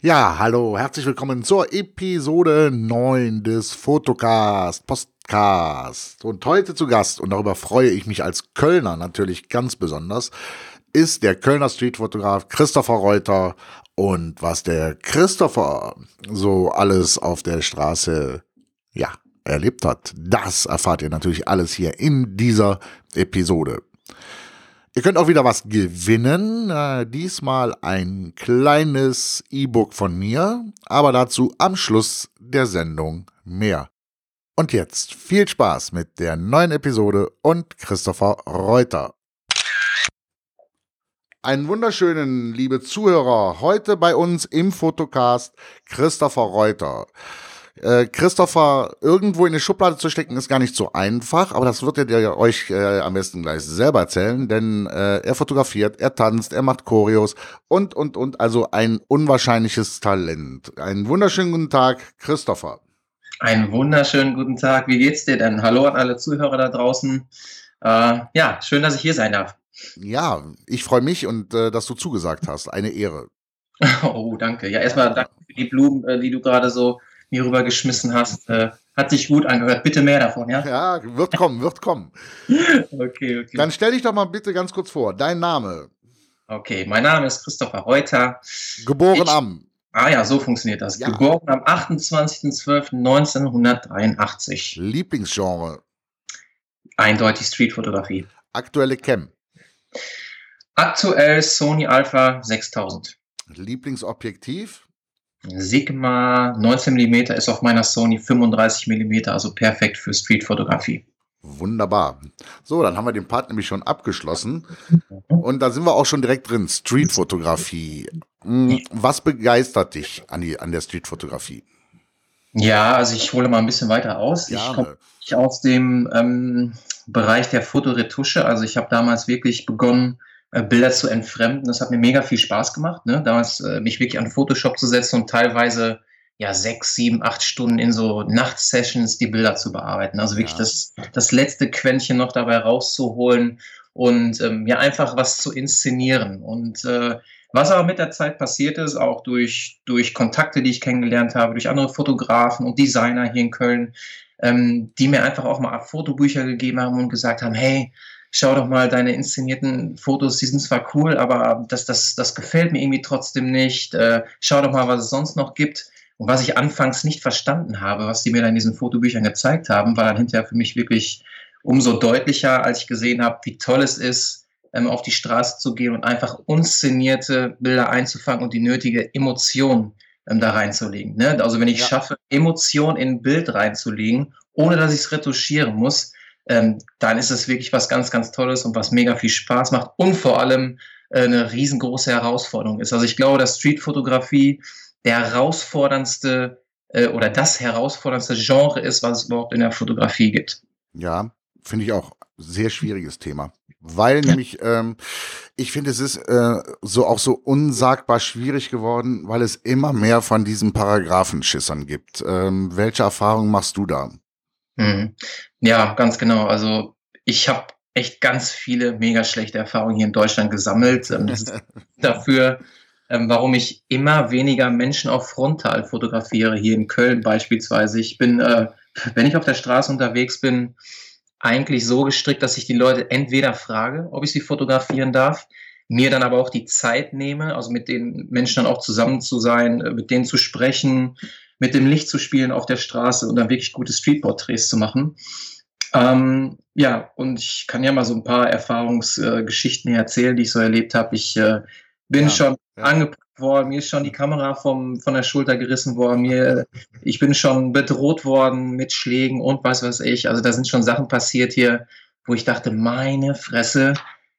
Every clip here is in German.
Ja, hallo, herzlich willkommen zur Episode 9 des Fotocast, Postcast. Und heute zu Gast, und darüber freue ich mich als Kölner natürlich ganz besonders, ist der Kölner Streetfotograf Christopher Reuter. Und was der Christopher so alles auf der Straße, ja, erlebt hat, das erfahrt ihr natürlich alles hier in dieser Episode. Ihr könnt auch wieder was gewinnen. Äh, diesmal ein kleines E-Book von mir, aber dazu am Schluss der Sendung mehr. Und jetzt viel Spaß mit der neuen Episode und Christopher Reuter. Einen wunderschönen, liebe Zuhörer, heute bei uns im Fotocast Christopher Reuter. Äh, Christopher irgendwo in eine Schublade zu stecken, ist gar nicht so einfach, aber das wird er euch äh, am besten gleich selber erzählen, denn äh, er fotografiert, er tanzt, er macht Choreos und, und, und, also ein unwahrscheinliches Talent. Einen wunderschönen guten Tag, Christopher. Einen wunderschönen guten Tag. Wie geht's dir denn? Hallo an alle Zuhörer da draußen. Äh, ja, schön, dass ich hier sein darf. Ja, ich freue mich und äh, dass du zugesagt hast. Eine Ehre. Oh, danke. Ja, erstmal danke für die Blumen, die du gerade so mir rübergeschmissen hast. Äh, hat sich gut angehört. Bitte mehr davon, ja? Ja, wird kommen, wird kommen. okay, okay. Dann stell dich doch mal bitte ganz kurz vor. Dein Name. Okay, mein Name ist Christopher Reuter. Geboren ich, am. Ah ja, so funktioniert das. Ja. Geboren am 28.12.1983. Lieblingsgenre. Eindeutig Streetfotografie. Aktuelle Cam. Aktuell Sony Alpha 6000. Lieblingsobjektiv. Sigma 19 mm ist auf meiner Sony 35 mm, also perfekt für Streetfotografie. Wunderbar. So, dann haben wir den Part nämlich schon abgeschlossen. Und da sind wir auch schon direkt drin. Streetfotografie. Hm, was begeistert dich an, die, an der Streetfotografie? Ja, also ich hole mal ein bisschen weiter aus. Gerne. Ich komme aus dem ähm, Bereich der Fotoretusche. Also ich habe damals wirklich begonnen, äh, Bilder zu entfremden. Das hat mir mega viel Spaß gemacht, ne? damals äh, mich wirklich an Photoshop zu setzen und teilweise ja sechs, sieben, acht Stunden in so Nachtsessions die Bilder zu bearbeiten. Also wirklich ja. das, das letzte Quäntchen noch dabei rauszuholen und ähm, ja einfach was zu inszenieren. Und äh, was aber mit der Zeit passiert ist, auch durch, durch Kontakte, die ich kennengelernt habe, durch andere Fotografen und Designer hier in Köln, ähm, die mir einfach auch mal Fotobücher gegeben haben und gesagt haben, hey, schau doch mal deine inszenierten Fotos, die sind zwar cool, aber das, das, das gefällt mir irgendwie trotzdem nicht. Äh, schau doch mal, was es sonst noch gibt. Und was ich anfangs nicht verstanden habe, was die mir dann in diesen Fotobüchern gezeigt haben, war dann hinterher für mich wirklich umso deutlicher, als ich gesehen habe, wie toll es ist, ähm, auf die Straße zu gehen und einfach inszenierte Bilder einzufangen und die nötige Emotion ähm, da reinzulegen. Ne? Also wenn ich ja. schaffe, Emotion in ein Bild reinzulegen, ohne dass ich es retuschieren muss, ähm, dann ist es wirklich was ganz, ganz Tolles und was mega viel Spaß macht und vor allem äh, eine riesengroße Herausforderung ist. Also ich glaube, dass Streetfotografie der herausforderndste äh, oder das herausforderndste Genre ist, was es überhaupt in der Fotografie gibt. Ja, finde ich auch sehr schwieriges Thema. Weil nämlich, ähm, ich finde, es ist äh, so auch so unsagbar schwierig geworden, weil es immer mehr von diesen Paragraphenschissern gibt. Ähm, welche Erfahrungen machst du da? Mhm. Ja, ganz genau. Also ich habe echt ganz viele mega schlechte Erfahrungen hier in Deutschland gesammelt. Ähm, das ist dafür, ähm, warum ich immer weniger Menschen auf Frontal fotografiere, hier in Köln beispielsweise. Ich bin, äh, wenn ich auf der Straße unterwegs bin, eigentlich so gestrickt, dass ich die Leute entweder frage, ob ich sie fotografieren darf, mir dann aber auch die Zeit nehme, also mit den Menschen dann auch zusammen zu sein, äh, mit denen zu sprechen, mit dem Licht zu spielen auf der Straße und dann wirklich gute Streetporträts zu machen. Ähm, ja, und ich kann ja mal so ein paar Erfahrungsgeschichten äh, erzählen, die ich so erlebt habe. Ich äh, bin ja, schon ja. angepackt worden, mir ist schon die Kamera vom, von der Schulter gerissen worden, mir, ich bin schon bedroht worden mit Schlägen und was weiß ich. Also da sind schon Sachen passiert hier, wo ich dachte, meine Fresse,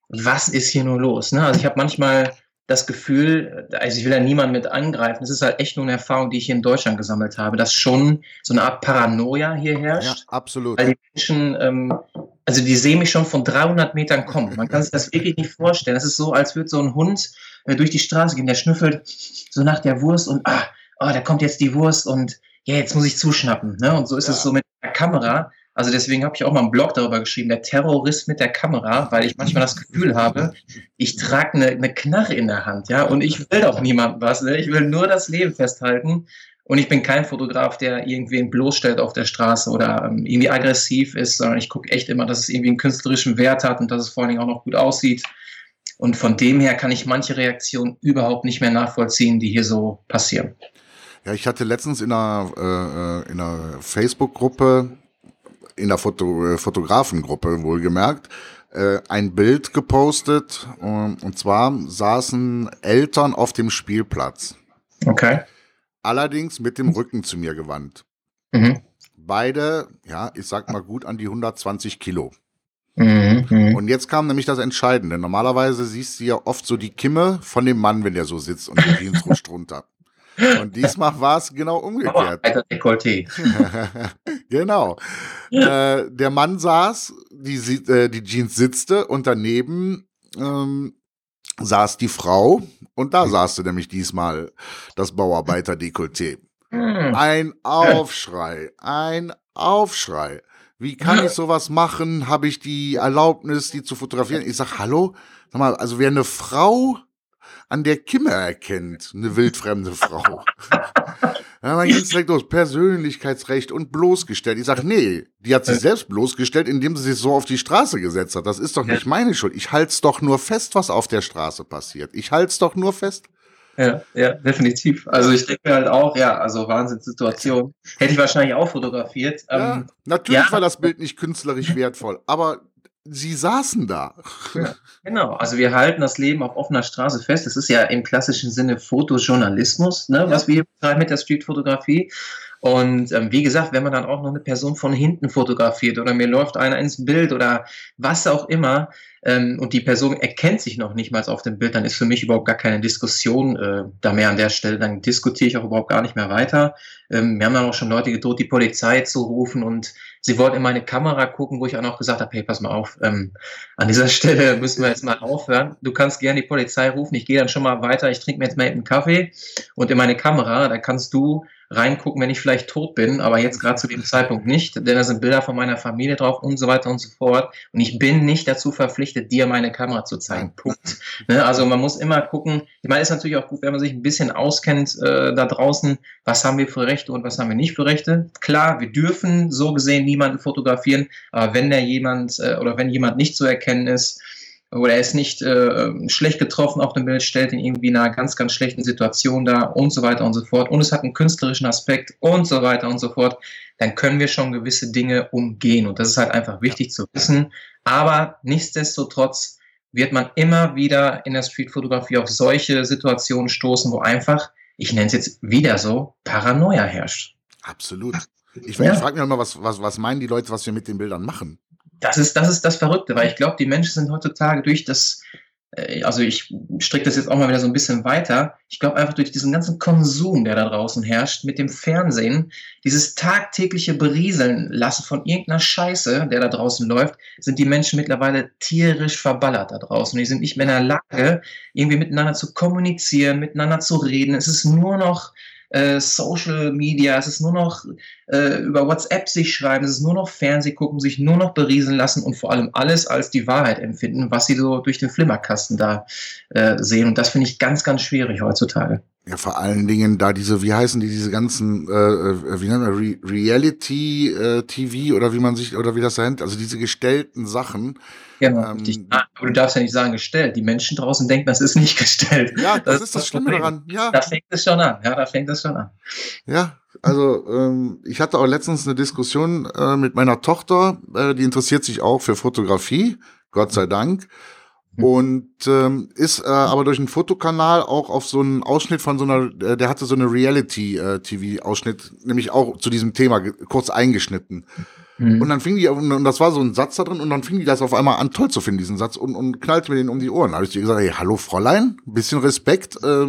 was ist hier nur los? Ne? Also ich habe manchmal das Gefühl, also ich will da niemanden mit angreifen, es ist halt echt nur eine Erfahrung, die ich hier in Deutschland gesammelt habe, dass schon so eine Art Paranoia hier herrscht. Ja, absolut. Weil die Menschen, ähm, also die sehen mich schon von 300 Metern kommen. Man kann sich das wirklich nicht vorstellen. Das ist so, als würde so ein Hund äh, durch die Straße gehen, der schnüffelt so nach der Wurst und ah, oh, da kommt jetzt die Wurst und ja, jetzt muss ich zuschnappen. Ne? Und so ist ja. es so mit der Kamera. Also deswegen habe ich auch mal einen Blog darüber geschrieben, der Terrorist mit der Kamera, weil ich manchmal das Gefühl habe, ich trage eine, eine Knarre in der Hand, ja, und ich will doch niemandem was, ne? ich will nur das Leben festhalten. Und ich bin kein Fotograf, der irgendwen bloßstellt auf der Straße oder ähm, irgendwie aggressiv ist, sondern ich gucke echt immer, dass es irgendwie einen künstlerischen Wert hat und dass es vor allen Dingen auch noch gut aussieht. Und von dem her kann ich manche Reaktionen überhaupt nicht mehr nachvollziehen, die hier so passieren. Ja, ich hatte letztens in einer, äh, äh in einer Facebook-Gruppe in der Foto, äh, Fotografengruppe wohlgemerkt, äh, ein Bild gepostet. Und, und zwar saßen Eltern auf dem Spielplatz. Okay. Allerdings mit dem Rücken zu mir gewandt. Mhm. Beide, ja, ich sag mal gut an die 120 Kilo. Mhm, mhm, und jetzt kam nämlich das Entscheidende. Normalerweise siehst du ja oft so die Kimme von dem Mann, wenn der so sitzt und die Jeans rutscht runter. Und diesmal war es genau umgekehrt. Alter Dekolleté. genau. äh, der Mann saß, die, äh, die Jeans sitzte und daneben ähm, saß die Frau und da saß du nämlich diesmal das Bauarbeiter-Dekolleté. Hm. Ein Aufschrei, ein Aufschrei. Wie kann ich sowas machen? Habe ich die Erlaubnis, die zu fotografieren? Ich sag, hallo? Sag mal, also wer eine Frau an der Kimme erkennt, eine wildfremde Frau. ja, dann geht's direkt los, Persönlichkeitsrecht und bloßgestellt. Ich sag, nee, die hat sich selbst bloßgestellt, indem sie sich so auf die Straße gesetzt hat. Das ist doch nicht meine Schuld. Ich halt's doch nur fest, was auf der Straße passiert. Ich halt's doch nur fest. Ja, ja, definitiv. Also ich denke halt auch, ja, also Wahnsinnssituation. Hätte ich wahrscheinlich auch fotografiert. Ja, ähm, natürlich ja. war das Bild nicht künstlerisch wertvoll, aber sie saßen da. Ja, genau, also wir halten das Leben auf offener Straße fest. Es ist ja im klassischen Sinne Fotojournalismus, ne, ja. was wir betreiben mit der Streetfotografie. Und ähm, wie gesagt, wenn man dann auch noch eine Person von hinten fotografiert oder mir läuft einer ins Bild oder was auch immer ähm, und die Person erkennt sich noch nicht mal auf dem Bild, dann ist für mich überhaupt gar keine Diskussion äh, da mehr an der Stelle. Dann diskutiere ich auch überhaupt gar nicht mehr weiter. Ähm, wir haben dann auch schon Leute gedroht, die Polizei zu rufen und sie wollten in meine Kamera gucken, wo ich auch noch gesagt habe, hey, pass mal auf, ähm, an dieser Stelle müssen wir jetzt mal aufhören. Du kannst gerne die Polizei rufen, ich gehe dann schon mal weiter, ich trinke mir jetzt mal einen Kaffee und in meine Kamera, da kannst du reingucken, wenn ich vielleicht tot bin, aber jetzt gerade zu dem Zeitpunkt nicht, denn da sind Bilder von meiner Familie drauf und so weiter und so fort. Und ich bin nicht dazu verpflichtet, dir meine Kamera zu zeigen. Punkt. Ne? Also man muss immer gucken, ich meine, ist natürlich auch gut, wenn man sich ein bisschen auskennt äh, da draußen, was haben wir für Rechte und was haben wir nicht für Rechte. Klar, wir dürfen so gesehen niemanden fotografieren, aber wenn der jemand äh, oder wenn jemand nicht zu erkennen ist, oder er ist nicht äh, schlecht getroffen auf dem Bild, stellt ihn irgendwie in einer ganz, ganz schlechten Situation dar und so weiter und so fort. Und es hat einen künstlerischen Aspekt und so weiter und so fort. Dann können wir schon gewisse Dinge umgehen. Und das ist halt einfach wichtig zu wissen. Aber nichtsdestotrotz wird man immer wieder in der Streetfotografie auf solche Situationen stoßen, wo einfach, ich nenne es jetzt wieder so, Paranoia herrscht. Absolut. Ich, ja. ich frage mich immer, was, was, was meinen die Leute, was wir mit den Bildern machen? Das ist, das ist das Verrückte, weil ich glaube, die Menschen sind heutzutage durch das, äh, also ich stricke das jetzt auch mal wieder so ein bisschen weiter. Ich glaube einfach durch diesen ganzen Konsum, der da draußen herrscht, mit dem Fernsehen, dieses tagtägliche Berieseln lassen von irgendeiner Scheiße, der da draußen läuft, sind die Menschen mittlerweile tierisch verballert da draußen. Die sind nicht mehr in der Lage, irgendwie miteinander zu kommunizieren, miteinander zu reden. Es ist nur noch äh, Social Media, es ist nur noch äh, über WhatsApp sich schreiben, es ist nur noch Fernseh gucken, sich nur noch berieseln lassen und vor allem alles als die Wahrheit empfinden, was sie so durch den Flimmerkasten da äh, sehen. Und das finde ich ganz, ganz schwierig heutzutage. Ja, vor allen Dingen da diese, wie heißen die, diese ganzen, äh, äh wie nennt man, Re Reality äh, TV oder wie man sich, oder wie das nennt, also diese gestellten Sachen. Genau, ähm, aber du darfst ja nicht sagen gestellt. Die Menschen draußen denken, das ist nicht gestellt. Ja, das, das ist das Schlimme daran. Ja. Da fängt es schon an. Ja, da fängt es schon an. Ja, also ähm, ich hatte auch letztens eine Diskussion äh, mit meiner Tochter, äh, die interessiert sich auch für Fotografie, Gott sei Dank. Hm. Und ähm, ist äh, aber durch einen Fotokanal auch auf so einen Ausschnitt von so einer, äh, der hatte so eine Reality-TV-Ausschnitt, nämlich auch zu diesem Thema kurz eingeschnitten. Mhm. Und dann fing die, und das war so ein Satz da drin, und dann fing die das auf einmal an, toll zu finden, diesen Satz, und, und knallte mir den um die Ohren. Da habe ich dir gesagt, hey, hallo Fräulein, bisschen Respekt, äh,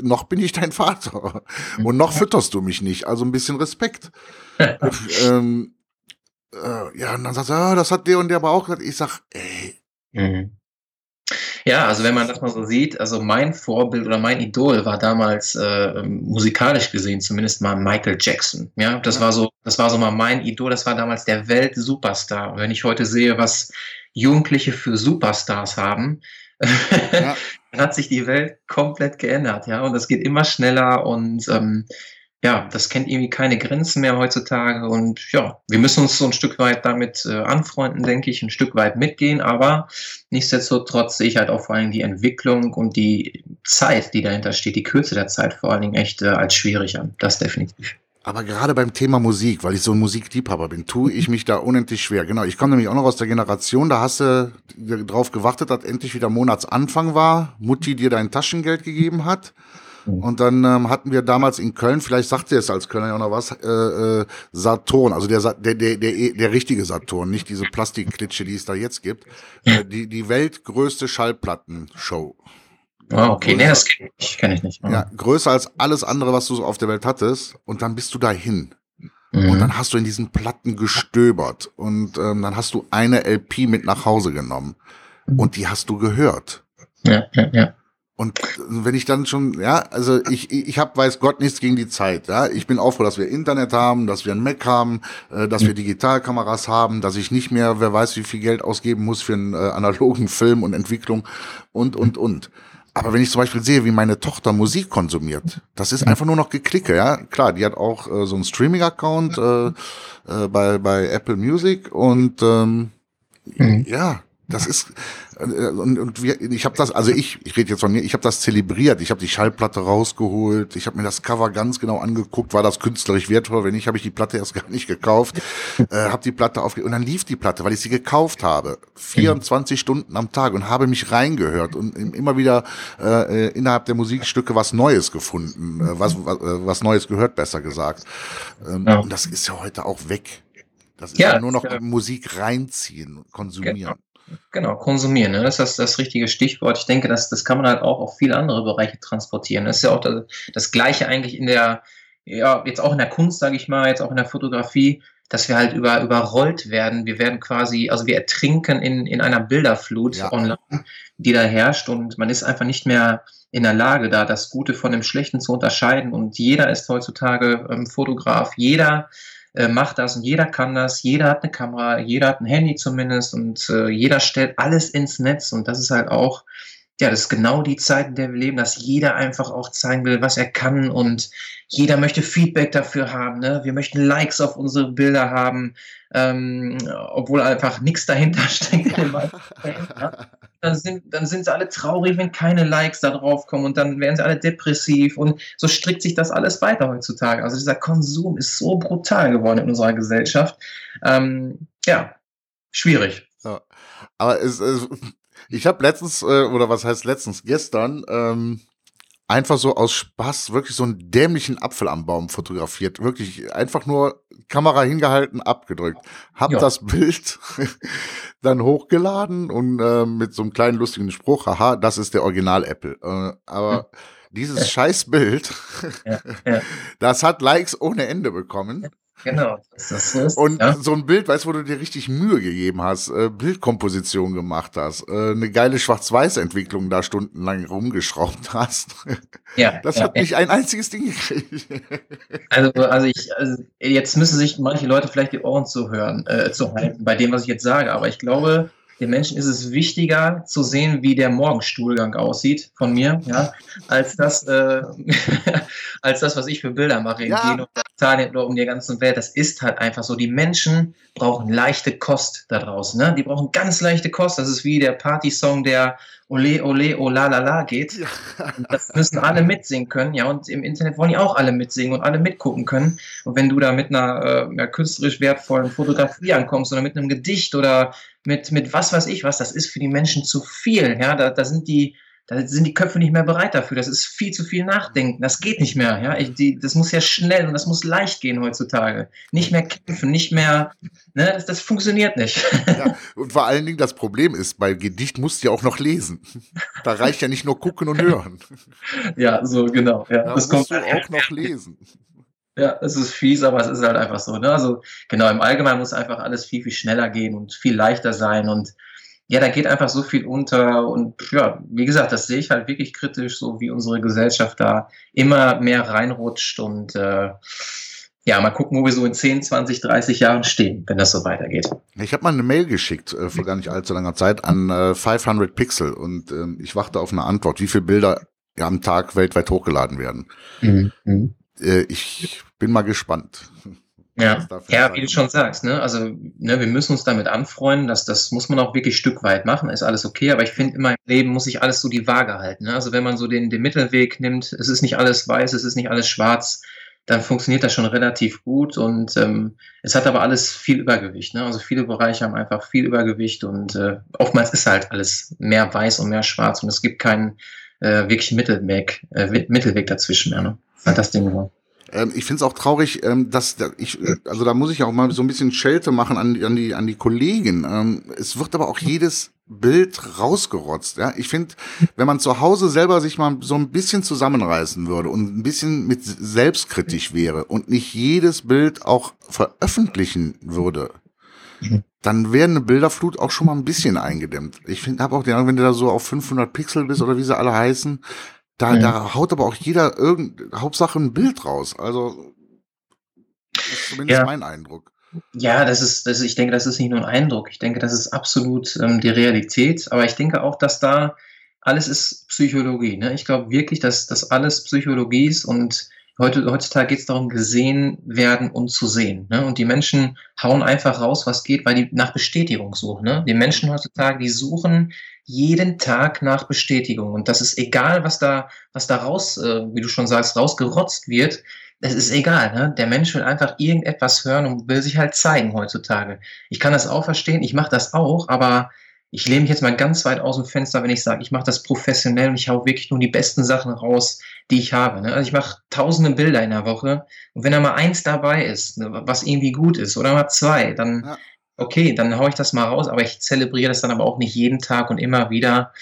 noch bin ich dein Vater. Und noch fütterst du mich nicht, also ein bisschen Respekt. ähm, äh, ja, und dann sagt er, oh, das hat der und der aber auch gesagt. Ich sag, ey. Mhm. Ja, also wenn man das mal so sieht, also mein Vorbild oder mein Idol war damals äh, musikalisch gesehen zumindest mal Michael Jackson. Ja, das war so, das war so mal mein Idol. Das war damals der Weltsuperstar. Und wenn ich heute sehe, was Jugendliche für Superstars haben, ja. dann hat sich die Welt komplett geändert. Ja, und das geht immer schneller und ähm, ja, das kennt irgendwie keine Grenzen mehr heutzutage. Und ja, wir müssen uns so ein Stück weit damit äh, anfreunden, denke ich, ein Stück weit mitgehen. Aber nichtsdestotrotz sehe ich halt auch vor allem die Entwicklung und die Zeit, die dahinter steht, die Kürze der Zeit vor allen Dingen echt äh, als schwierig an. Das definitiv. Aber gerade beim Thema Musik, weil ich so ein Musikliebhaber bin, tue ich mich da unendlich schwer. Genau, ich komme nämlich auch noch aus der Generation, da hast du drauf gewartet, dass endlich wieder Monatsanfang war, Mutti dir dein Taschengeld gegeben hat. Mhm. Und dann ähm, hatten wir damals in Köln, vielleicht sagt ihr es als Kölner ja auch noch was, äh, äh, Saturn, also der, der, der, der, der richtige Saturn, nicht diese Plastikklitsche, die es da jetzt gibt. Äh, die, die weltgrößte Schallplattenshow. Ah, okay, nee, das kenne ich, kenn ich nicht. Ja, größer als alles andere, was du so auf der Welt hattest. Und dann bist du dahin. Mhm. Und dann hast du in diesen Platten gestöbert. Und ähm, dann hast du eine LP mit nach Hause genommen. Mhm. Und die hast du gehört. Ja, ja, ja. Und wenn ich dann schon, ja, also ich, ich habe, weiß Gott, nichts gegen die Zeit. Ja, ich bin auch froh, dass wir Internet haben, dass wir ein Mac haben, äh, dass wir Digitalkameras haben, dass ich nicht mehr, wer weiß, wie viel Geld ausgeben muss für einen äh, analogen Film und Entwicklung und und und. Aber wenn ich zum Beispiel sehe, wie meine Tochter Musik konsumiert, das ist einfach nur noch geklicke, ja. Klar, die hat auch äh, so einen Streaming-Account äh, äh, bei, bei Apple Music und ähm, mhm. ja, das ist äh, und, und wir, ich habe das, also ich, ich rede jetzt von mir, ich habe das zelebriert. Ich habe die Schallplatte rausgeholt, ich habe mir das Cover ganz genau angeguckt, war das künstlerisch wertvoll? Wenn nicht, habe ich die Platte erst gar nicht gekauft. äh, habe die Platte aufge und dann lief die Platte, weil ich sie gekauft habe, 24 mhm. Stunden am Tag und habe mich reingehört und immer wieder äh, innerhalb der Musikstücke was Neues gefunden, äh, was, was, äh, was Neues gehört, besser gesagt. Ähm, ja. Und das ist ja heute auch weg. Das ist ja, ja nur noch ja. Musik reinziehen, konsumieren. Genau. Genau, konsumieren, ne? das ist das, das richtige Stichwort. Ich denke, das, das kann man halt auch auf viele andere Bereiche transportieren. Das ist ja auch das, das Gleiche eigentlich in der, ja, jetzt auch in der Kunst, sage ich mal, jetzt auch in der Fotografie, dass wir halt über, überrollt werden. Wir werden quasi, also wir ertrinken in, in einer Bilderflut ja. online, die da herrscht und man ist einfach nicht mehr in der Lage, da das Gute von dem Schlechten zu unterscheiden. Und jeder ist heutzutage ähm, Fotograf, jeder äh, macht das und jeder kann das, jeder hat eine Kamera, jeder hat ein Handy zumindest und äh, jeder stellt alles ins Netz und das ist halt auch, ja, das ist genau die Zeit, in der wir leben, dass jeder einfach auch zeigen will, was er kann und jeder möchte Feedback dafür haben. Ne? Wir möchten Likes auf unsere Bilder haben, ähm, obwohl einfach nichts dahinter steckt. dann, sind, dann sind sie alle traurig, wenn keine Likes da drauf kommen und dann werden sie alle depressiv und so strickt sich das alles weiter heutzutage. Also dieser Konsum ist so brutal geworden in unserer Gesellschaft. Ähm, ja, schwierig. Ja. Aber es, es, ich habe letztens, äh, oder was heißt letztens, gestern, ähm, einfach so aus Spaß wirklich so einen dämlichen Apfel am Baum fotografiert. Wirklich einfach nur Kamera hingehalten, abgedrückt. Hab ja. das Bild dann hochgeladen und äh, mit so einem kleinen lustigen Spruch, haha, das ist der Original Apple. Äh, aber dieses Scheißbild, ja, ja. das hat Likes ohne Ende bekommen. Genau. Das ist, und ja. so ein Bild, weißt du, wo du dir richtig Mühe gegeben hast, äh, Bildkomposition gemacht hast, äh, eine geile Schwarz-Weiß-Entwicklung da stundenlang rumgeschraubt hast. Ja. Das ja, hat ja. nicht ein einziges Ding gekriegt. Also, also ich, also jetzt müssen sich manche Leute vielleicht die Ohren zuhören, äh, zu halten bei dem, was ich jetzt sage, aber ich glaube, den Menschen ist es wichtiger zu sehen, wie der Morgenstuhlgang aussieht von mir, ja, als das, äh, als das, was ich für Bilder mache ja. in Italien oder um die ganze Welt. Das ist halt einfach so. Die Menschen brauchen leichte Kost da draußen. Ne? Die brauchen ganz leichte Kost. Das ist wie der Partysong, der Ole, Ole, oh la la la geht. Ja. Das müssen alle mitsingen können, ja. Und im Internet wollen die auch alle mitsingen und alle mitgucken können. Und wenn du da mit einer, äh, einer künstlerisch wertvollen Fotografie ankommst oder mit einem Gedicht oder mit, mit was weiß ich was, das ist für die Menschen zu viel. Ja, da, da sind die da sind die Köpfe nicht mehr bereit dafür. Das ist viel zu viel Nachdenken. Das geht nicht mehr. Ja? Ich, die, das muss ja schnell und das muss leicht gehen heutzutage. Nicht mehr kämpfen, nicht mehr. Ne? Das, das funktioniert nicht. Ja, und vor allen Dingen das Problem ist, bei Gedicht musst du ja auch noch lesen. Da reicht ja nicht nur gucken und hören. Ja, so genau. Ja, da das musst kommt du auch noch lesen. Ja, es ist fies, aber es ist halt einfach so. Ne? Also genau, im Allgemeinen muss einfach alles viel, viel schneller gehen und viel leichter sein und ja, da geht einfach so viel unter und ja, wie gesagt, das sehe ich halt wirklich kritisch, so wie unsere Gesellschaft da immer mehr reinrutscht und äh, ja, mal gucken, wo wir so in 10, 20, 30 Jahren stehen, wenn das so weitergeht. Ich habe mal eine Mail geschickt äh, vor gar nicht allzu langer Zeit an äh, 500 Pixel und äh, ich warte auf eine Antwort, wie viele Bilder am Tag weltweit hochgeladen werden. Mhm. mhm. Äh, ich bin mal gespannt. Ja, ja wie du schon sagst, ne? Also, ne, wir müssen uns damit anfreunden, dass das muss man auch wirklich stückweit machen, ist alles okay, aber ich finde immer im Leben muss sich alles so die Waage halten. Ne? Also wenn man so den, den Mittelweg nimmt, es ist nicht alles weiß, es ist nicht alles schwarz, dann funktioniert das schon relativ gut und ähm, es hat aber alles viel Übergewicht. Ne? Also viele Bereiche haben einfach viel Übergewicht und äh, oftmals ist halt alles mehr weiß und mehr schwarz und es gibt keinen äh, wirklichen Mittelweg, äh, Mittelweg dazwischen mehr. Ne? Das ist halt das Ding immer. Ähm, ich finde es auch traurig, ähm, dass ich, äh, also da muss ich auch mal so ein bisschen Schelte machen an, an, die, an die Kollegen. Ähm, es wird aber auch jedes Bild rausgerotzt. Ja? Ich finde, wenn man zu Hause selber sich mal so ein bisschen zusammenreißen würde und ein bisschen mit selbstkritisch wäre und nicht jedes Bild auch veröffentlichen würde, mhm. dann wäre eine Bilderflut auch schon mal ein bisschen eingedämmt. Ich finde, habe auch den Eindruck, wenn du da so auf 500 Pixel bist oder wie sie alle heißen, da, mhm. da haut aber auch jeder irgend, Hauptsache ein Bild raus. Also, das ist zumindest ja. mein Eindruck. Ja, das ist, das, ich denke, das ist nicht nur ein Eindruck. Ich denke, das ist absolut ähm, die Realität. Aber ich denke auch, dass da alles ist Psychologie. Ne? Ich glaube wirklich, dass das alles Psychologie ist und heute, heutzutage geht es darum, gesehen werden und zu sehen. Ne? Und die Menschen hauen einfach raus, was geht, weil die nach Bestätigung suchen. Ne? Die Menschen heutzutage, die suchen jeden Tag nach Bestätigung. Und das ist egal, was da, was da raus, äh, wie du schon sagst, rausgerotzt wird. Es ist egal, ne? Der Mensch will einfach irgendetwas hören und will sich halt zeigen heutzutage. Ich kann das auch verstehen, ich mache das auch, aber ich lehne mich jetzt mal ganz weit aus dem Fenster, wenn ich sage, ich mache das professionell und ich hau wirklich nur die besten Sachen raus, die ich habe. Ne? Also ich mache tausende Bilder in der Woche und wenn da mal eins dabei ist, ne, was irgendwie gut ist, oder mal zwei, dann ja okay, dann haue ich das mal raus, aber ich zelebriere das dann aber auch nicht jeden Tag und immer wieder,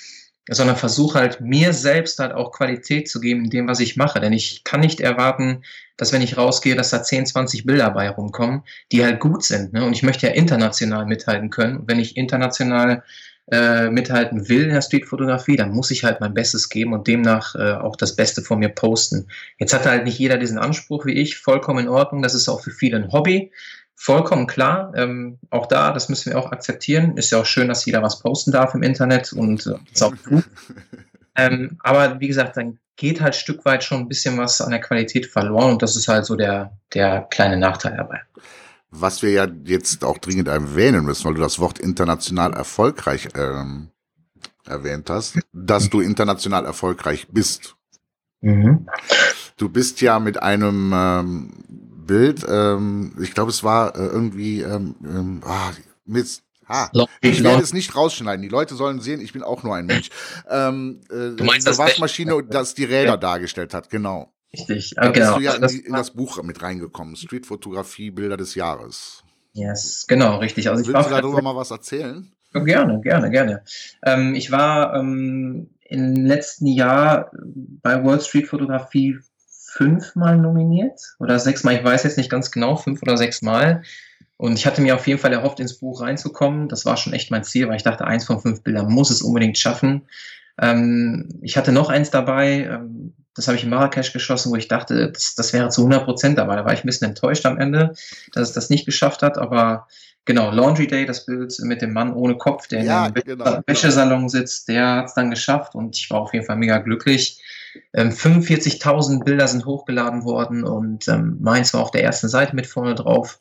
sondern versuche halt mir selbst halt auch Qualität zu geben in dem, was ich mache. Denn ich kann nicht erwarten, dass wenn ich rausgehe, dass da 10, 20 Bilder bei rumkommen, die halt gut sind. Ne? Und ich möchte ja international mithalten können. Und wenn ich international äh, mithalten will in der Streetfotografie, dann muss ich halt mein Bestes geben und demnach äh, auch das Beste von mir posten. Jetzt hat halt nicht jeder diesen Anspruch wie ich, vollkommen in Ordnung. Das ist auch für viele ein Hobby vollkommen klar. Ähm, auch da, das müssen wir auch akzeptieren. Ist ja auch schön, dass jeder was posten darf im Internet und äh, ist auch gut. ähm, aber wie gesagt, dann geht halt Stück weit schon ein bisschen was an der Qualität verloren und das ist halt so der, der kleine Nachteil dabei. Was wir ja jetzt auch dringend erwähnen müssen, weil du das Wort international erfolgreich ähm, erwähnt hast, dass du international erfolgreich bist. Mhm. Du bist ja mit einem ähm, Bild. Ähm, ich glaube, es war äh, irgendwie ähm, ähm, ah, Mist. Ha, ich werde es nicht rausschneiden. Die Leute sollen sehen, ich bin auch nur ein Mensch. Ähm, äh, du meinst eine Waschmaschine, das die Räder ja. dargestellt hat, genau. Richtig, da genau. bist du ja in, die, in, das Buch mit reingekommen. Streetfotografie, Bilder des Jahres. Yes, genau, richtig. Also Willst du darüber mal was erzählen? Gerne, gerne, gerne. Ähm, ich war ähm, im letzten Jahr bei World Street Fotografie fünfmal nominiert oder sechsmal, ich weiß jetzt nicht ganz genau, fünf oder sechsmal. Und ich hatte mir auf jeden Fall erhofft, ins Buch reinzukommen. Das war schon echt mein Ziel, weil ich dachte, eins von fünf Bildern muss es unbedingt schaffen. Ähm, ich hatte noch eins dabei, ähm, das habe ich in Marrakesch geschossen, wo ich dachte, das, das wäre zu 100 Prozent dabei. Da war ich ein bisschen enttäuscht am Ende, dass es das nicht geschafft hat. Aber genau, Laundry Day, das Bild mit dem Mann ohne Kopf, der ja, in dem genau, Wäschesalon sitzt, der hat es dann geschafft und ich war auf jeden Fall mega glücklich. Ähm, 45.000 Bilder sind hochgeladen worden und ähm, meins war auf der ersten Seite mit vorne drauf.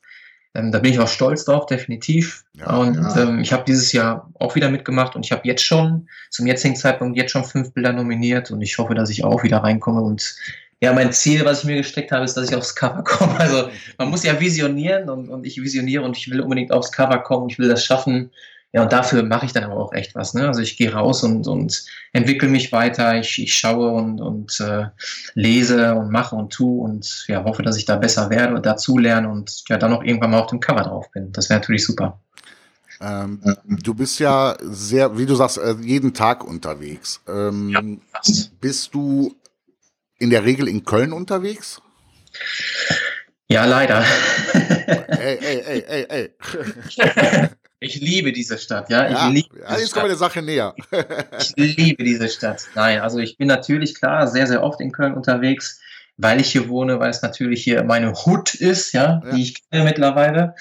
Ähm, da bin ich auch stolz drauf, definitiv. Ja, und ja. Ähm, ich habe dieses Jahr auch wieder mitgemacht und ich habe jetzt schon, zum jetzigen Zeitpunkt, jetzt schon fünf Bilder nominiert und ich hoffe, dass ich auch wieder reinkomme. Und ja, mein Ziel, was ich mir gesteckt habe, ist, dass ich aufs Cover komme. Also man muss ja visionieren und, und ich visioniere und ich will unbedingt aufs Cover kommen. Ich will das schaffen. Ja, und dafür mache ich dann aber auch echt was. Ne? Also ich gehe raus und, und entwickle mich weiter, ich, ich schaue und, und äh, lese und mache und tue und ja, hoffe, dass ich da besser werde und dazu lerne und ja, dann auch irgendwann mal auf dem Cover drauf bin. Das wäre natürlich super. Ähm, du bist ja sehr, wie du sagst, äh, jeden Tag unterwegs. Ähm, ja, fast. Bist du in der Regel in Köln unterwegs? Ja, leider. ey, ey, ey, ey, ey. Ich liebe diese Stadt, ja. ja, liebe ja jetzt kommen wir der Sache näher. ich liebe diese Stadt. Nein, also ich bin natürlich klar sehr, sehr oft in Köln unterwegs, weil ich hier wohne, weil es natürlich hier meine Hut ist, ja, ja. die ich kenne mittlerweile.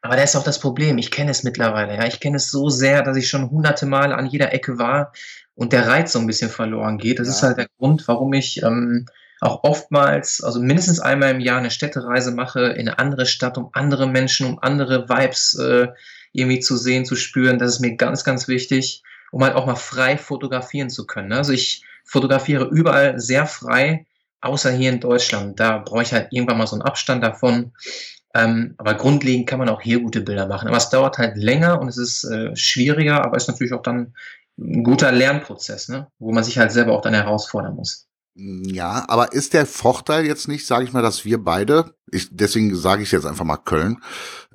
Aber da ist auch das Problem, ich kenne es mittlerweile, ja. Ich kenne es so sehr, dass ich schon hunderte Mal an jeder Ecke war und der Reiz so ein bisschen verloren geht. Das ja. ist halt der Grund, warum ich ähm, auch oftmals, also mindestens einmal im Jahr eine Städtereise mache in eine andere Stadt, um andere Menschen, um andere Vibes äh, irgendwie zu sehen, zu spüren. Das ist mir ganz, ganz wichtig, um halt auch mal frei fotografieren zu können. Also ich fotografiere überall sehr frei, außer hier in Deutschland. Da brauche ich halt irgendwann mal so einen Abstand davon. Ähm, aber grundlegend kann man auch hier gute Bilder machen. Aber es dauert halt länger und es ist äh, schwieriger, aber ist natürlich auch dann ein guter Lernprozess, ne? wo man sich halt selber auch dann herausfordern muss. Ja, aber ist der Vorteil jetzt nicht, sage ich mal, dass wir beide, ich, deswegen sage ich jetzt einfach mal Köln,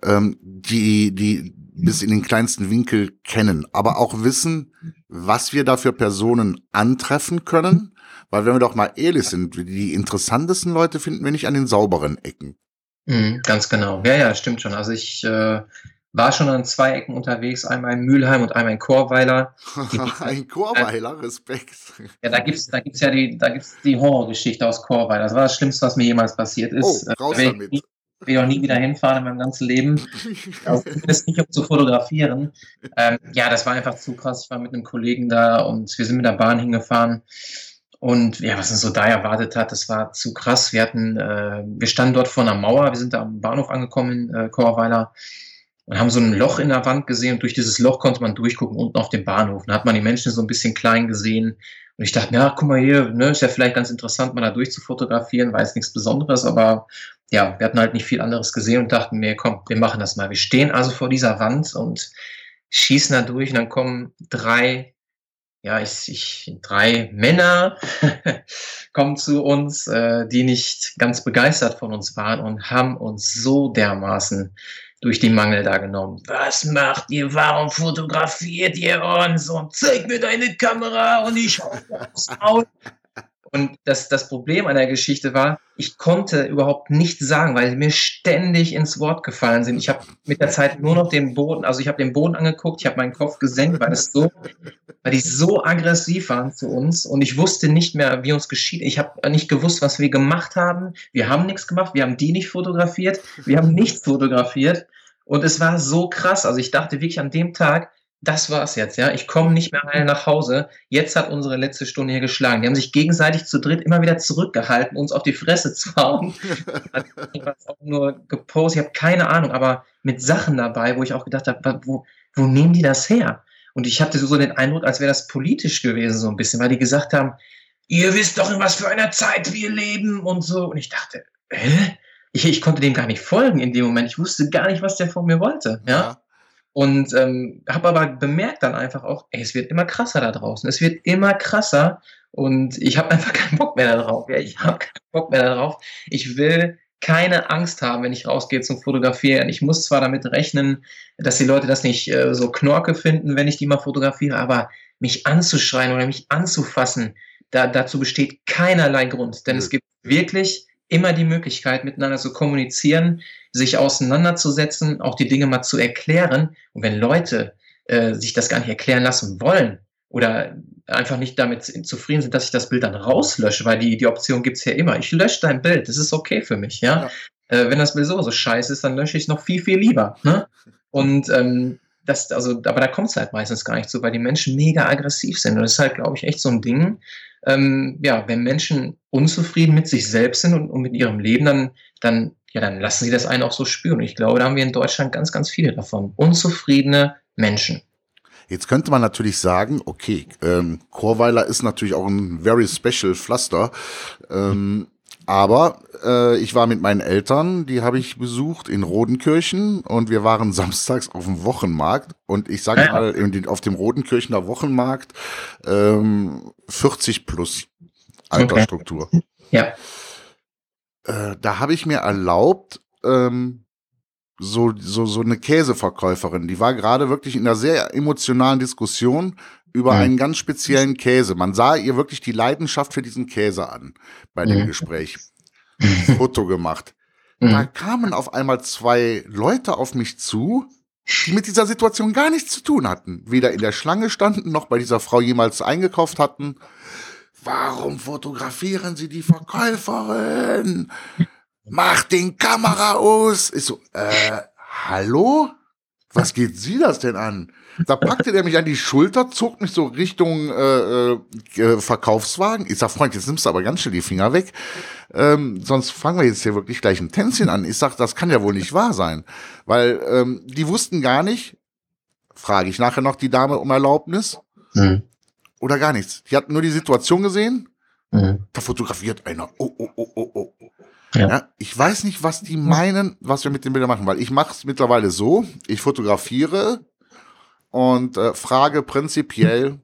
ähm, die, die bis in den kleinsten Winkel kennen, aber auch wissen, was wir da für Personen antreffen können. Weil wenn wir doch mal ehrlich sind, die interessantesten Leute finden wir nicht an den sauberen Ecken. Mhm, ganz genau. Ja, ja, stimmt schon. Also ich äh, war schon an zwei Ecken unterwegs, einmal in Mülheim und einmal in Chorweiler. Ein Chorweiler, Respekt. Ja, da gibt's, da gibt's ja die, da gibt's die Horrorgeschichte aus Chorweiler. Das war das Schlimmste, was mir jemals passiert ist. Oh, raus damit. Ich, will auch nie wieder hinfahren in meinem ganzen Leben. Also zumindest nicht, um zu fotografieren. Ähm, ja, das war einfach zu krass. Ich war mit einem Kollegen da und wir sind mit der Bahn hingefahren. Und ja, was uns so da erwartet hat, das war zu krass. Wir hatten, äh, wir standen dort vor einer Mauer, wir sind da am Bahnhof angekommen in äh, Chorweiler und haben so ein Loch in der Wand gesehen und durch dieses Loch konnte man durchgucken unten auf dem Bahnhof. Da hat man die Menschen so ein bisschen klein gesehen. Und ich dachte, ja, guck mal hier, ne, ist ja vielleicht ganz interessant, mal da durchzufotografieren, weiß nichts Besonderes, aber ja, wir hatten halt nicht viel anderes gesehen und dachten mir, komm, wir machen das mal. Wir stehen also vor dieser Wand und schießen da durch und dann kommen drei, ja, ich, ich drei Männer kommen zu uns, äh, die nicht ganz begeistert von uns waren und haben uns so dermaßen durch die Mangel da genommen. Was macht ihr? Warum fotografiert ihr uns? Und zeig mir deine Kamera und ich hau aufs Maul. Und das, das Problem an der Geschichte war, ich konnte überhaupt nichts sagen, weil sie mir ständig ins Wort gefallen sind. Ich habe mit der Zeit nur noch den Boden, also ich habe den Boden angeguckt, ich habe meinen Kopf gesenkt, weil es so, weil die so aggressiv waren zu uns und ich wusste nicht mehr, wie uns geschieht. Ich habe nicht gewusst, was wir gemacht haben. Wir haben nichts gemacht, wir haben die nicht fotografiert, wir haben nichts fotografiert und es war so krass. Also ich dachte wirklich an dem Tag, das war's jetzt, ja. Ich komme nicht mehr heil nach Hause. Jetzt hat unsere letzte Stunde hier geschlagen. Die haben sich gegenseitig zu dritt immer wieder zurückgehalten, uns auf die Fresse zu hauen. ich habe auch nur gepostet, ich habe keine Ahnung, aber mit Sachen dabei, wo ich auch gedacht habe, wo, wo nehmen die das her? Und ich hatte so den Eindruck, als wäre das politisch gewesen, so ein bisschen, weil die gesagt haben, ihr wisst doch, in was für einer Zeit wir leben und so. Und ich dachte, hä? Ich, ich konnte dem gar nicht folgen in dem Moment. Ich wusste gar nicht, was der von mir wollte. ja. ja. Und ähm, habe aber bemerkt dann einfach auch, ey, es wird immer krasser da draußen. Es wird immer krasser und ich habe einfach keinen Bock mehr darauf. Ja, ich habe keinen Bock mehr darauf. Ich will keine Angst haben, wenn ich rausgehe zum Fotografieren. Ich muss zwar damit rechnen, dass die Leute das nicht äh, so knorke finden, wenn ich die mal fotografiere, aber mich anzuschreien oder mich anzufassen, da, dazu besteht keinerlei Grund. Denn mhm. es gibt wirklich immer die Möglichkeit, miteinander zu kommunizieren, sich auseinanderzusetzen, auch die Dinge mal zu erklären. Und wenn Leute äh, sich das gar nicht erklären lassen wollen oder einfach nicht damit zufrieden sind, dass ich das Bild dann rauslösche, weil die, die Option gibt's ja immer. Ich lösche dein Bild, das ist okay für mich, ja. ja. Äh, wenn das Bild so, so scheiße ist, dann lösche ich es noch viel, viel lieber. Ne? Und ähm, das, also, aber da kommt es halt meistens gar nicht so, weil die Menschen mega aggressiv sind. Und das ist halt, glaube ich, echt so ein Ding. Ähm, ja, wenn Menschen unzufrieden mit sich selbst sind und, und, mit ihrem Leben, dann, dann, ja, dann lassen sie das einen auch so spüren. Und ich glaube, da haben wir in Deutschland ganz, ganz viele davon. Unzufriedene Menschen. Jetzt könnte man natürlich sagen, okay, ähm, Chorweiler ist natürlich auch ein very special Pflaster. Ähm, Aber äh, ich war mit meinen Eltern, die habe ich besucht in Rodenkirchen und wir waren samstags auf dem Wochenmarkt und ich sage mal, den, auf dem Rodenkirchener Wochenmarkt ähm, 40 plus Altersstruktur. Okay. Ja. Äh, da habe ich mir erlaubt, ähm, so, so, so eine Käseverkäuferin, die war gerade wirklich in einer sehr emotionalen Diskussion über mhm. einen ganz speziellen Käse. Man sah ihr wirklich die Leidenschaft für diesen Käse an bei dem mhm. Gespräch. Foto gemacht. Mhm. Da kamen auf einmal zwei Leute auf mich zu, die mit dieser Situation gar nichts zu tun hatten. Weder in der Schlange standen, noch bei dieser Frau jemals eingekauft hatten. Warum fotografieren Sie die Verkäuferin? Mach den Kamera aus. Ich so, äh, hallo? Was geht Sie das denn an? Da packte der mich an die Schulter, zog mich so Richtung äh, äh, Verkaufswagen. Ich sag, Freund, jetzt nimmst du aber ganz schnell die Finger weg. Ähm, sonst fangen wir jetzt hier wirklich gleich ein Tänzchen an. Ich sag, das kann ja wohl nicht wahr sein. Weil ähm, die wussten gar nicht, frage ich nachher noch die Dame um Erlaubnis. Mhm. Oder gar nichts. Die hatten nur die Situation gesehen. Mhm. Da fotografiert einer. Oh, oh, oh, oh, oh. Ja. ja. ich weiß nicht, was die meinen, was wir mit den Bildern machen, weil ich mache es mittlerweile so, ich fotografiere und äh, frage prinzipiell,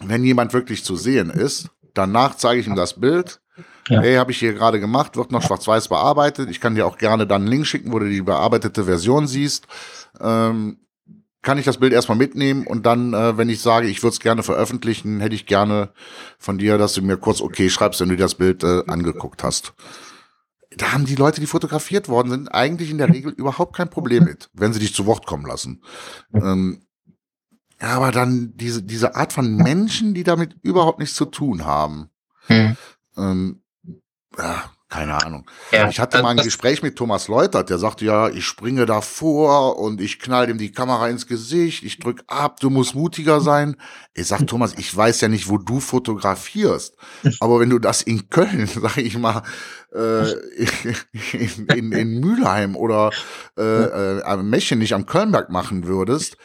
wenn jemand wirklich zu sehen ist, danach zeige ich ihm das Bild. Ja. Hey, habe ich hier gerade gemacht, wird noch schwarz-weiß bearbeitet. Ich kann dir auch gerne dann einen Link schicken, wo du die bearbeitete Version siehst. Ähm, kann ich das Bild erstmal mitnehmen und dann, äh, wenn ich sage, ich würde es gerne veröffentlichen, hätte ich gerne von dir, dass du mir kurz okay schreibst, wenn du das Bild äh, angeguckt hast. Da haben die Leute, die fotografiert worden sind, eigentlich in der Regel überhaupt kein Problem mit, wenn sie dich zu Wort kommen lassen. Ähm, ja, aber dann diese, diese Art von Menschen, die damit überhaupt nichts zu tun haben. Hm. Ähm, ja, keine Ahnung. Ja, ich hatte also mal ein Gespräch mit Thomas Leutert, der sagte, ja, ich springe davor und ich knall ihm die Kamera ins Gesicht, ich drück ab, du musst mutiger sein. Ich sag, Thomas, ich weiß ja nicht, wo du fotografierst, aber wenn du das in Köln, sag ich mal, äh, in, in, in Mülheim oder äh, äh, am Mächen nicht am Kölnberg machen würdest,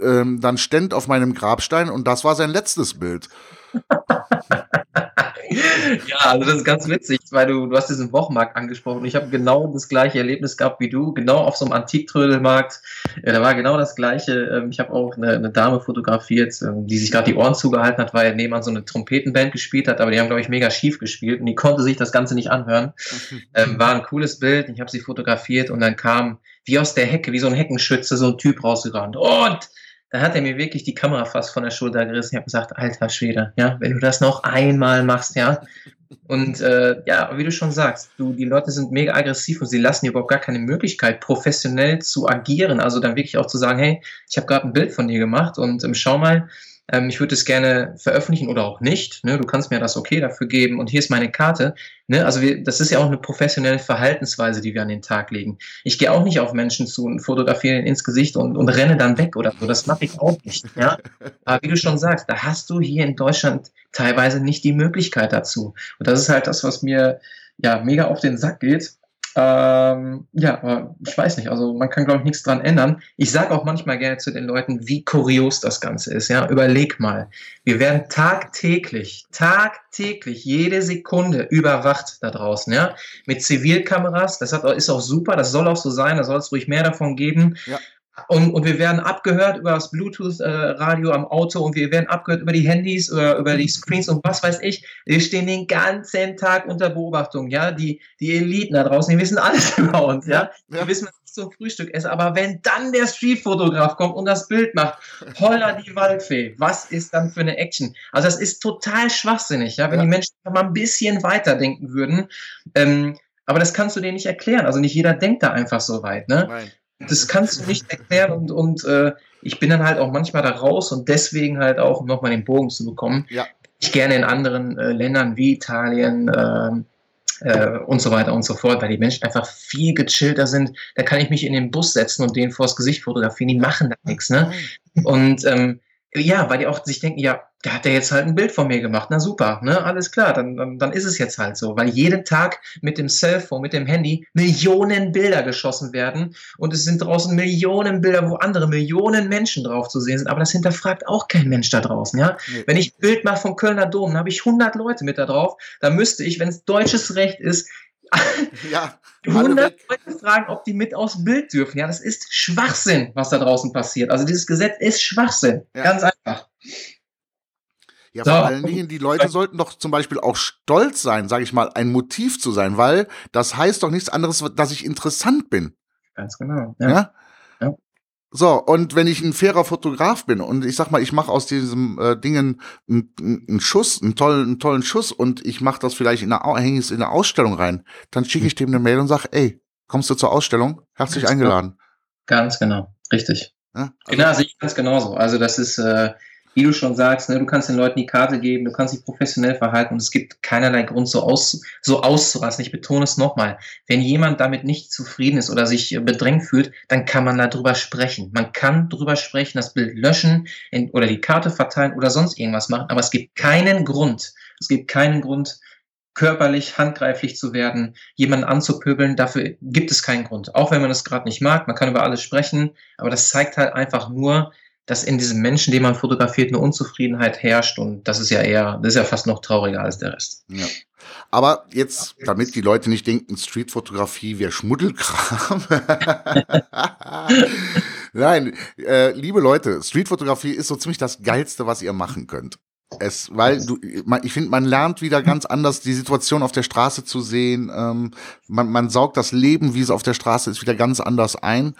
ähm, dann ständ auf meinem Grabstein und das war sein letztes Bild. ja, also das ist ganz witzig, weil du, du hast diesen Wochenmarkt angesprochen. Ich habe genau das gleiche Erlebnis gehabt wie du, genau auf so einem Antiktrödelmarkt. Ja, da war genau das gleiche. Ähm, ich habe auch eine, eine, Dame fotografiert, ähm, die sich gerade die Ohren zugehalten hat, weil nebenan so eine Trompetenband gespielt hat, aber die haben, glaube ich, mega schief gespielt und die konnte sich das Ganze nicht anhören. Ähm, war ein cooles Bild, ich habe sie fotografiert und dann kam wie aus der Hecke, wie so ein Heckenschütze, so ein Typ rausgerannt. Und da hat er mir wirklich die Kamera fast von der Schulter gerissen. Ich habe gesagt, alter Schwede, ja, wenn du das noch einmal machst, ja. Und äh, ja, wie du schon sagst, du, die Leute sind mega aggressiv und sie lassen dir überhaupt gar keine Möglichkeit, professionell zu agieren. Also dann wirklich auch zu sagen, hey, ich habe gerade ein Bild von dir gemacht und ähm, schau mal, ähm, ich würde es gerne veröffentlichen oder auch nicht. Ne? Du kannst mir das okay dafür geben und hier ist meine Karte. Ne? Also wir, das ist ja auch eine professionelle Verhaltensweise, die wir an den Tag legen. Ich gehe auch nicht auf Menschen zu und fotografiere ihnen ins Gesicht und, und renne dann weg oder so. Das mache ich auch nicht. Ja? Aber wie du schon sagst, da hast du hier in Deutschland teilweise nicht die Möglichkeit dazu. Und das ist halt das, was mir ja mega auf den Sack geht ähm, ja, aber ich weiß nicht, also man kann, glaube ich, nichts dran ändern. Ich sage auch manchmal gerne zu den Leuten, wie kurios das Ganze ist. Ja, überleg mal. Wir werden tagtäglich, tagtäglich, jede Sekunde überwacht da draußen, ja, mit Zivilkameras. Das hat, ist auch super, das soll auch so sein, da soll es ruhig mehr davon geben. Ja. Und, und wir werden abgehört über das Bluetooth-Radio äh, am Auto und wir werden abgehört über die Handys oder über die Screens und was weiß ich. Wir stehen den ganzen Tag unter Beobachtung, ja. Die, die Eliten da draußen, die wissen alles über uns, ja. ja. Die wissen, was ich zum Frühstück esse. Aber wenn dann der Streetfotograf kommt und das Bild macht, holla die Waldfee, was ist dann für eine Action? Also das ist total schwachsinnig, ja. Wenn ja. die Menschen mal ein bisschen weiterdenken würden, ähm, aber das kannst du denen nicht erklären. Also nicht jeder denkt da einfach so weit, ne? Nein das kannst du nicht erklären und, und äh, ich bin dann halt auch manchmal da raus und deswegen halt auch, um nochmal den Bogen zu bekommen, ja. ich gerne in anderen äh, Ländern wie Italien ähm, äh, und so weiter und so fort, weil die Menschen einfach viel gechillter sind. Da kann ich mich in den Bus setzen und denen vors Gesicht fotografieren, die machen da nichts. Ne? Und ähm, Ja, weil die auch sich denken, ja, da hat er jetzt halt ein Bild von mir gemacht. Na super, ne? Alles klar, dann, dann, dann ist es jetzt halt so. Weil jeden Tag mit dem Cellphone, mit dem Handy Millionen Bilder geschossen werden und es sind draußen Millionen Bilder, wo andere Millionen Menschen drauf zu sehen sind. Aber das hinterfragt auch kein Mensch da draußen, ja? Nee. Wenn ich ein Bild mache vom Kölner Dom, dann habe ich 100 Leute mit da drauf. Da müsste ich, wenn es deutsches Recht ist, ja, 100 Leute fragen, ob die mit aufs Bild dürfen. Ja, das ist Schwachsinn, was da draußen passiert. Also dieses Gesetz ist Schwachsinn. Ja. Ganz einfach. Ja, so. vor allen Dingen, die Leute sollten doch zum Beispiel auch stolz sein, sage ich mal, ein Motiv zu sein, weil das heißt doch nichts anderes, dass ich interessant bin. Ganz genau. Ja. ja? So, und wenn ich ein fairer Fotograf bin und ich sag mal, ich mache aus diesem äh, Dingen einen, einen Schuss, einen tollen, einen tollen Schuss und ich mache das vielleicht in eine, hänge es in eine Ausstellung rein, dann schicke ich dem eine Mail und sage, ey, kommst du zur Ausstellung? Herzlich ganz eingeladen. Genau. Ganz genau, richtig. Ja, also genau, sehe ich ganz genauso. Also das ist, äh, wie du schon sagst, ne, du kannst den Leuten die Karte geben, du kannst dich professionell verhalten und es gibt keinerlei Grund, so, aus, so auszurasten. Ich betone es nochmal. Wenn jemand damit nicht zufrieden ist oder sich bedrängt fühlt, dann kann man darüber sprechen. Man kann darüber sprechen, das Bild löschen in, oder die Karte verteilen oder sonst irgendwas machen, aber es gibt keinen Grund, es gibt keinen Grund, körperlich, handgreiflich zu werden, jemanden anzupöbeln, dafür gibt es keinen Grund. Auch wenn man es gerade nicht mag, man kann über alles sprechen, aber das zeigt halt einfach nur, dass in diesem Menschen, den man fotografiert, eine Unzufriedenheit herrscht und das ist ja eher, das ist ja fast noch trauriger als der Rest. Ja. Aber jetzt, damit die Leute nicht denken, Streetfotografie wäre Schmuddelkram. Nein, äh, liebe Leute, Streetfotografie ist so ziemlich das Geilste, was ihr machen könnt. Es, weil du, ich finde, man lernt wieder ganz anders die Situation auf der Straße zu sehen. Ähm, man, man saugt das Leben, wie es auf der Straße ist, wieder ganz anders ein.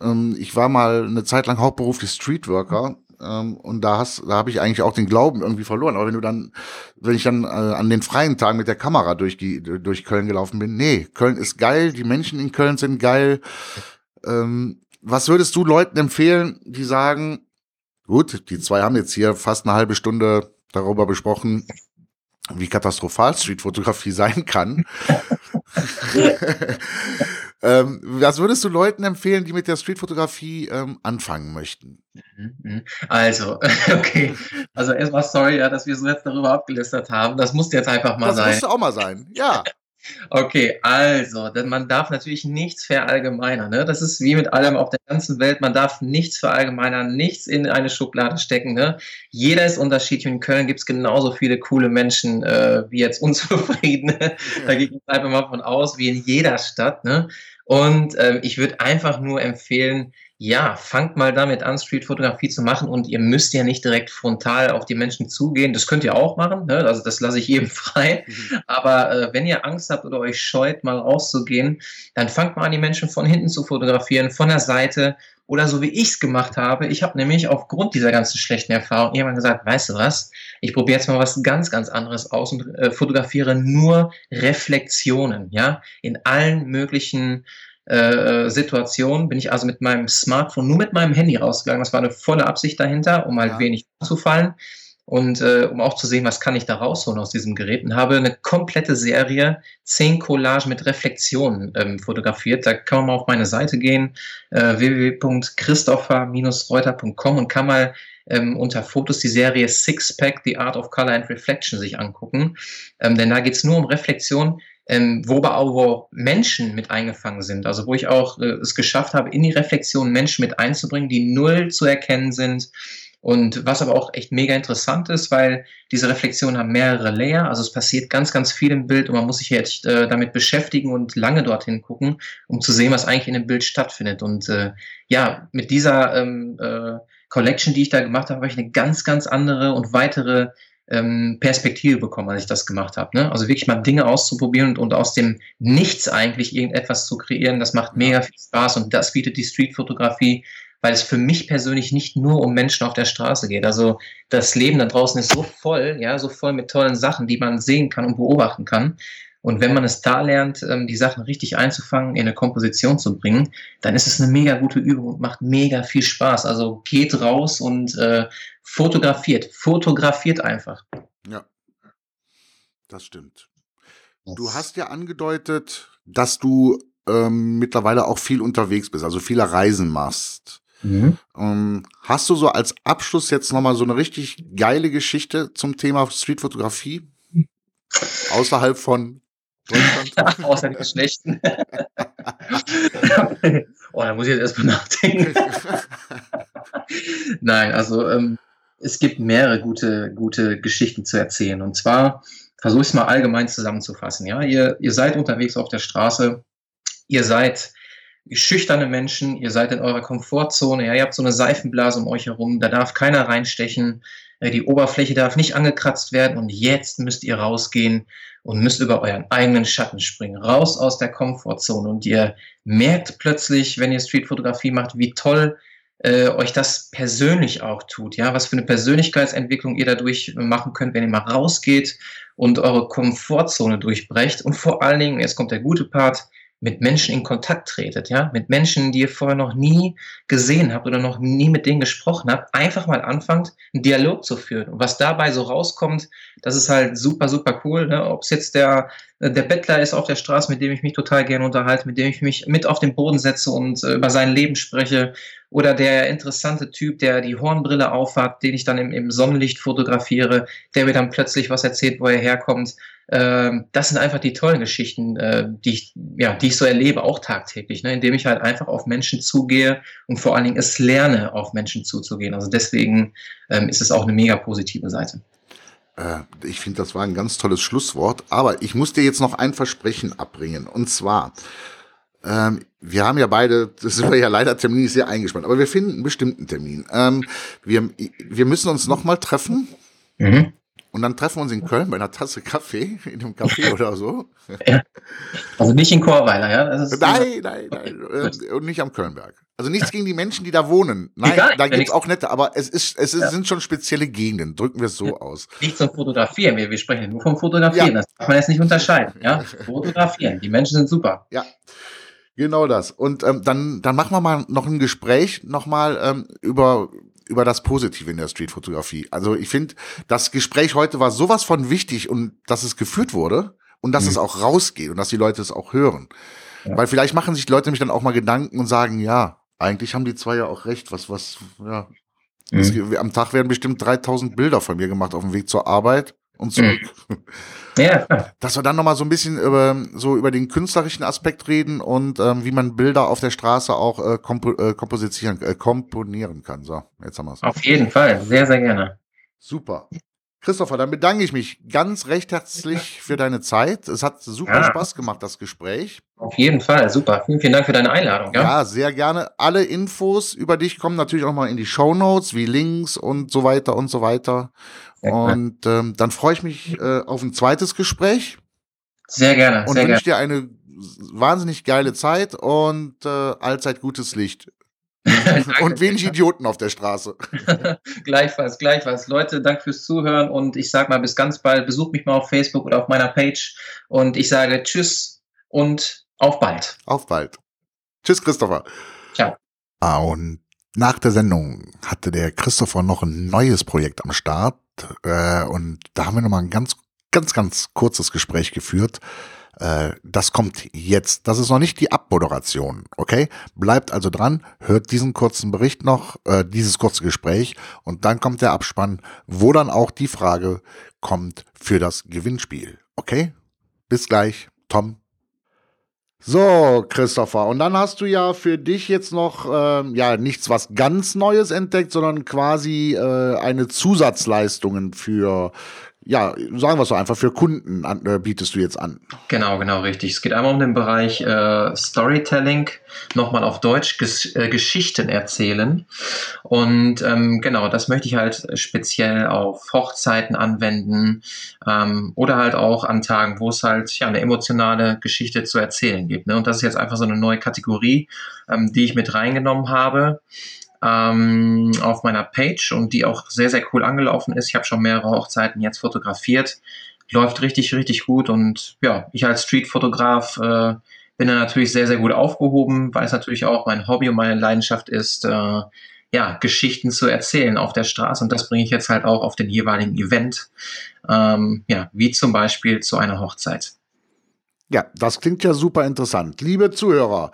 Ähm, ich war mal eine Zeit lang hauptberuflich Streetworker ähm, und da hast, da habe ich eigentlich auch den Glauben irgendwie verloren. Aber wenn du dann, wenn ich dann äh, an den freien Tagen mit der Kamera durch die durch Köln gelaufen bin, nee, Köln ist geil, die Menschen in Köln sind geil. Ähm, was würdest du Leuten empfehlen, die sagen, gut, die zwei haben jetzt hier fast eine halbe Stunde darüber besprochen, wie katastrophal Streetfotografie sein kann. ähm, was würdest du Leuten empfehlen, die mit der Streetfotografie ähm, anfangen möchten? Mhm, mhm. Also, okay. Also erstmal sorry, ja, dass wir so jetzt darüber abgelästert haben. Das musste jetzt einfach mal das sein. Das musste auch mal sein, ja. Okay, also, denn man darf natürlich nichts verallgemeinern. Ne? Das ist wie mit allem auf der ganzen Welt. Man darf nichts verallgemeinern, nichts in eine Schublade stecken. Ne? Jeder ist unterschiedlich. In Köln gibt es genauso viele coole Menschen äh, wie jetzt Unzufriedene. da gehe ich einfach mal von aus, wie in jeder Stadt. Ne? Und äh, ich würde einfach nur empfehlen, ja, fangt mal damit an, Streetfotografie zu machen und ihr müsst ja nicht direkt frontal auf die Menschen zugehen. Das könnt ihr auch machen, ne? also das lasse ich jedem frei. Mhm. Aber äh, wenn ihr Angst habt oder euch scheut, mal rauszugehen, dann fangt mal an, die Menschen von hinten zu fotografieren, von der Seite oder so wie ich es gemacht habe. Ich habe nämlich aufgrund dieser ganzen schlechten Erfahrung irgendwann gesagt, weißt du was, ich probiere jetzt mal was ganz, ganz anderes aus und äh, fotografiere nur Reflexionen, ja, in allen möglichen äh, Situation bin ich also mit meinem Smartphone nur mit meinem Handy rausgegangen. Das war eine volle Absicht dahinter, um halt ja. wenig zu fallen und äh, um auch zu sehen, was kann ich da rausholen aus diesem Gerät. Und habe eine komplette Serie, zehn Collagen mit Reflexionen ähm, fotografiert. Da kann man mal auf meine Seite gehen, äh, www.christopher-reuter.com und kann mal ähm, unter Fotos die Serie Sixpack, The Art of Color and Reflection sich angucken. Ähm, denn da geht es nur um Reflexion ähm, wo aber auch Menschen mit eingefangen sind. Also wo ich auch äh, es geschafft habe, in die Reflexion Menschen mit einzubringen, die null zu erkennen sind. Und was aber auch echt mega interessant ist, weil diese Reflexionen haben mehrere Layer, also es passiert ganz, ganz viel im Bild und man muss sich jetzt äh, damit beschäftigen und lange dorthin gucken, um zu sehen, was eigentlich in dem Bild stattfindet. Und äh, ja, mit dieser ähm, äh, Collection, die ich da gemacht habe, habe ich eine ganz, ganz andere und weitere ähm, Perspektive bekommen, als ich das gemacht habe. Ne? Also wirklich mal Dinge auszuprobieren und, und aus dem Nichts eigentlich irgendetwas zu kreieren, das macht mega viel Spaß und das bietet die Streetfotografie, weil es für mich persönlich nicht nur um Menschen auf der Straße geht. Also das Leben da draußen ist so voll, ja, so voll mit tollen Sachen, die man sehen kann und beobachten kann. Und wenn man es da lernt, ähm, die Sachen richtig einzufangen, in eine Komposition zu bringen, dann ist es eine mega gute Übung und macht mega viel Spaß. Also geht raus und äh, fotografiert. Fotografiert einfach. Ja, das stimmt. Du hast ja angedeutet, dass du ähm, mittlerweile auch viel unterwegs bist, also viele Reisen machst. Mhm. Ähm, hast du so als Abschluss jetzt nochmal so eine richtig geile Geschichte zum Thema Streetfotografie? Außerhalb von Deutschland? Außer den schlechten. oh, da muss ich jetzt erstmal nachdenken. Nein, also ähm, es gibt mehrere gute, gute Geschichten zu erzählen. Und zwar versuche ich es mal allgemein zusammenzufassen. Ja, ihr, ihr seid unterwegs auf der Straße, ihr seid schüchterne Menschen, ihr seid in eurer Komfortzone, ja, ihr habt so eine Seifenblase um euch herum, da darf keiner reinstechen, die Oberfläche darf nicht angekratzt werden und jetzt müsst ihr rausgehen und müsst über euren eigenen Schatten springen, raus aus der Komfortzone. Und ihr merkt plötzlich, wenn ihr Streetfotografie macht, wie toll äh, euch das persönlich auch tut, ja, was für eine Persönlichkeitsentwicklung ihr dadurch machen könnt, wenn ihr mal rausgeht und eure Komfortzone durchbrecht. Und vor allen Dingen, jetzt kommt der gute Part, mit Menschen in Kontakt tretet, ja, mit Menschen, die ihr vorher noch nie gesehen habt oder noch nie mit denen gesprochen habt, einfach mal anfangt, einen Dialog zu führen. Und was dabei so rauskommt, das ist halt super, super cool. Ne? Ob es jetzt der, der Bettler ist auf der Straße, mit dem ich mich total gerne unterhalte, mit dem ich mich mit auf den Boden setze und äh, über sein Leben spreche, oder der interessante Typ, der die Hornbrille aufhat, den ich dann im, im Sonnenlicht fotografiere, der mir dann plötzlich was erzählt, wo er herkommt. Ähm, das sind einfach die tollen Geschichten, äh, die, ich, ja, die ich so erlebe, auch tagtäglich, ne? indem ich halt einfach auf Menschen zugehe und vor allen Dingen es lerne, auf Menschen zuzugehen. Also deswegen ähm, ist es auch eine mega positive Seite. Äh, ich finde, das war ein ganz tolles Schlusswort, aber ich muss dir jetzt noch ein Versprechen abbringen. Und zwar, ähm, wir haben ja beide, das sind wir ja leider terminlich sehr eingespannt, aber wir finden einen bestimmten Termin. Ähm, wir, wir müssen uns nochmal treffen. Mhm. Und dann treffen wir uns in Köln bei einer Tasse Kaffee, in einem Café oder so. Ja. Also nicht in Chorweiler, ja? nein, nein, nein. Äh, und nicht am Kölnberg. Also nichts gegen die Menschen, die da wohnen. Nein, Egal, da gibt es auch nette, aber es, ist, es ist, ja. sind schon spezielle Gegenden, drücken wir es so aus. Nicht zum Fotografieren, wir, wir sprechen nur vom Fotografieren, ja. das darf man jetzt nicht unterscheiden. Ja? Fotografieren, die Menschen sind super. Ja, Genau das. Und ähm, dann, dann machen wir mal noch ein Gespräch nochmal ähm, über, über das Positive in der Streetfotografie. Also ich finde, das Gespräch heute war sowas von wichtig und dass es geführt wurde und dass mhm. es auch rausgeht und dass die Leute es auch hören. Ja. Weil vielleicht machen sich die Leute nämlich dann auch mal Gedanken und sagen, ja, eigentlich haben die zwei ja auch recht, was, was, ja. Mhm. Es, am Tag werden bestimmt 3000 Bilder von mir gemacht auf dem Weg zur Arbeit und zurück. Mhm. Ja. Dass wir dann nochmal so ein bisschen über, so über den künstlerischen Aspekt reden und ähm, wie man Bilder auf der Straße auch äh, kompo äh, komposizieren, äh, komponieren kann. So, jetzt haben wir es. Auf jeden Fall, sehr, sehr gerne. Super. Christopher, dann bedanke ich mich ganz recht herzlich für deine Zeit. Es hat super ja. Spaß gemacht, das Gespräch. Auf jeden Fall, super. Vielen, vielen Dank für deine Einladung. Ja, ja sehr gerne. Alle Infos über dich kommen natürlich auch mal in die Show Notes, wie Links und so weiter und so weiter. Und ähm, dann freue ich mich äh, auf ein zweites Gespräch. Sehr gerne. Und wünsche dir eine wahnsinnig geile Zeit und äh, allzeit gutes Licht. und wenig Idioten auf der Straße. gleichfalls, gleichfalls. Leute, danke fürs Zuhören und ich sage mal bis ganz bald. Besucht mich mal auf Facebook oder auf meiner Page und ich sage Tschüss und auf bald. Auf bald. Tschüss, Christopher. Ciao. Ah, und nach der Sendung hatte der Christopher noch ein neues Projekt am Start äh, und da haben wir nochmal ein ganz, ganz, ganz kurzes Gespräch geführt. Äh, das kommt jetzt. Das ist noch nicht die Abmoderation, okay? Bleibt also dran, hört diesen kurzen Bericht noch, äh, dieses kurze Gespräch und dann kommt der Abspann, wo dann auch die Frage kommt für das Gewinnspiel, okay? Bis gleich, Tom. So, Christopher, und dann hast du ja für dich jetzt noch ähm, ja nichts was ganz Neues entdeckt, sondern quasi äh, eine Zusatzleistungen für ja, sagen wir es so einfach, für Kunden an, äh, bietest du jetzt an. Genau, genau, richtig. Es geht einmal um den Bereich äh, Storytelling, nochmal auf Deutsch Ges äh, Geschichten erzählen. Und ähm, genau, das möchte ich halt speziell auf Hochzeiten anwenden ähm, oder halt auch an Tagen, wo es halt ja eine emotionale Geschichte zu erzählen gibt. Ne? Und das ist jetzt einfach so eine neue Kategorie, ähm, die ich mit reingenommen habe ähm, auf meiner Page und die auch sehr, sehr cool angelaufen ist. Ich habe schon mehrere Hochzeiten jetzt fotografiert. Läuft richtig, richtig gut und ja, ich als Streetfotograf äh, bin da natürlich sehr, sehr gut aufgehoben, weil es natürlich auch mein Hobby und meine Leidenschaft ist, äh, ja, Geschichten zu erzählen auf der Straße und das bringe ich jetzt halt auch auf den jeweiligen Event, ähm, ja, wie zum Beispiel zu einer Hochzeit. Ja, das klingt ja super interessant. Liebe Zuhörer,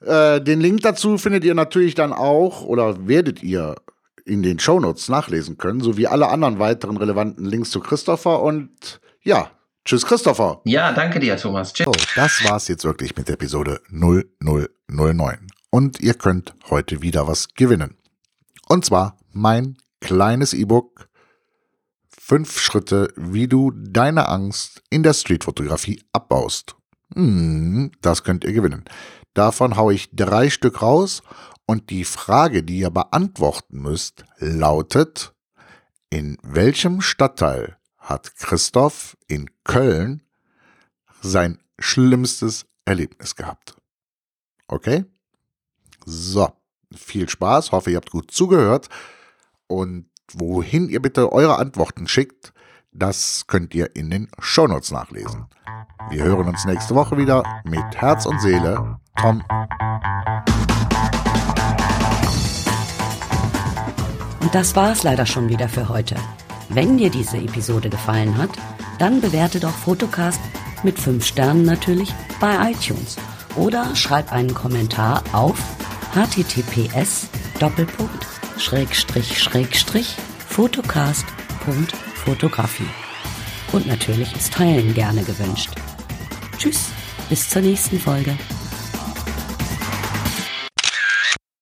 Äh, den Link dazu findet ihr natürlich dann auch oder werdet ihr in den Shownotes nachlesen können, sowie alle anderen weiteren relevanten Links zu Christopher. Und ja, tschüss Christopher. Ja, danke dir, Thomas. Tschüss. So, das war's jetzt wirklich mit Episode 0009. Und ihr könnt heute wieder was gewinnen. Und zwar mein kleines E-Book Fünf Schritte, wie du deine Angst in der Streetfotografie abbaust. Hm, das könnt ihr gewinnen. Davon haue ich drei Stück raus und die Frage, die ihr beantworten müsst, lautet, in welchem Stadtteil hat Christoph in Köln sein schlimmstes Erlebnis gehabt? Okay? So, viel Spaß, hoffe ihr habt gut zugehört und wohin ihr bitte eure Antworten schickt, das könnt ihr in den Shownotes nachlesen. Wir hören uns nächste Woche wieder mit Herz und Seele. Tom. Und das war es leider schon wieder für heute. Wenn dir diese Episode gefallen hat, dann bewerte doch Fotocast mit 5 Sternen natürlich bei iTunes oder schreib einen Kommentar auf https fotocast.fotocast.fotografie. Und natürlich ist Teilen gerne gewünscht. Tschüss, bis zur nächsten Folge.